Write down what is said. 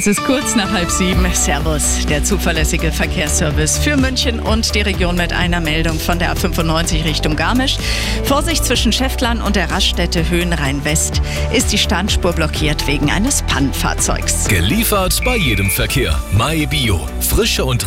Es ist kurz nach halb sieben. Servus, der zuverlässige Verkehrsservice für München und die Region mit einer Meldung von der A95 Richtung Garmisch. Vorsicht zwischen Schäftlern und der Raststätte Höhenrhein-West ist die Standspur blockiert wegen eines Pannenfahrzeugs. Geliefert bei jedem Verkehr. MyBio. Frische und